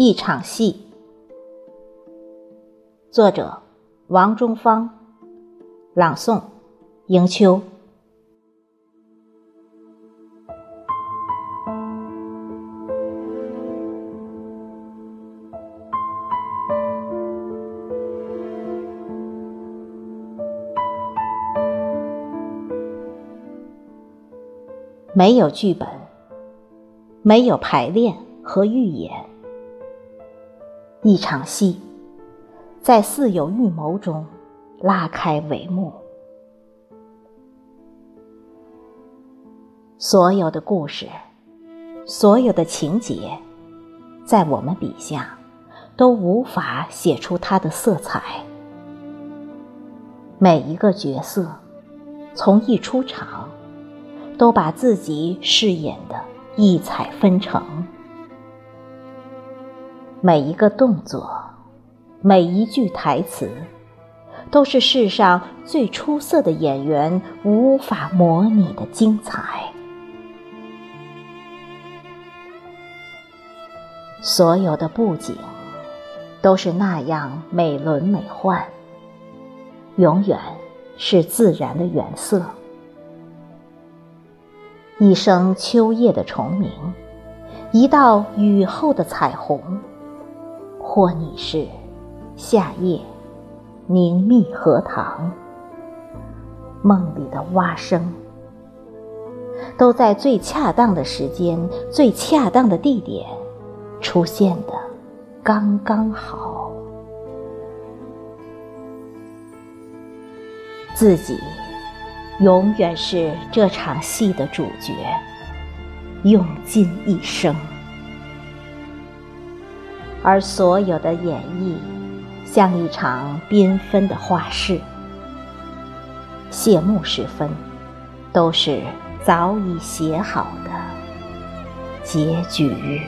一场戏，作者王中芳，朗诵迎秋。没有剧本，没有排练和预演。一场戏，在似有预谋中拉开帷幕。所有的故事，所有的情节，在我们笔下都无法写出它的色彩。每一个角色，从一出场，都把自己饰演的异彩纷呈。每一个动作，每一句台词，都是世上最出色的演员无法模拟的精彩。所有的布景都是那样美轮美奂，永远是自然的原色。一声秋夜的虫鸣，一道雨后的彩虹。或你是夏夜凝密荷塘，梦里的蛙声，都在最恰当的时间、最恰当的地点出现的刚刚好。自己永远是这场戏的主角，用尽一生。而所有的演绎，像一场缤纷的画室。谢幕时分，都是早已写好的结局。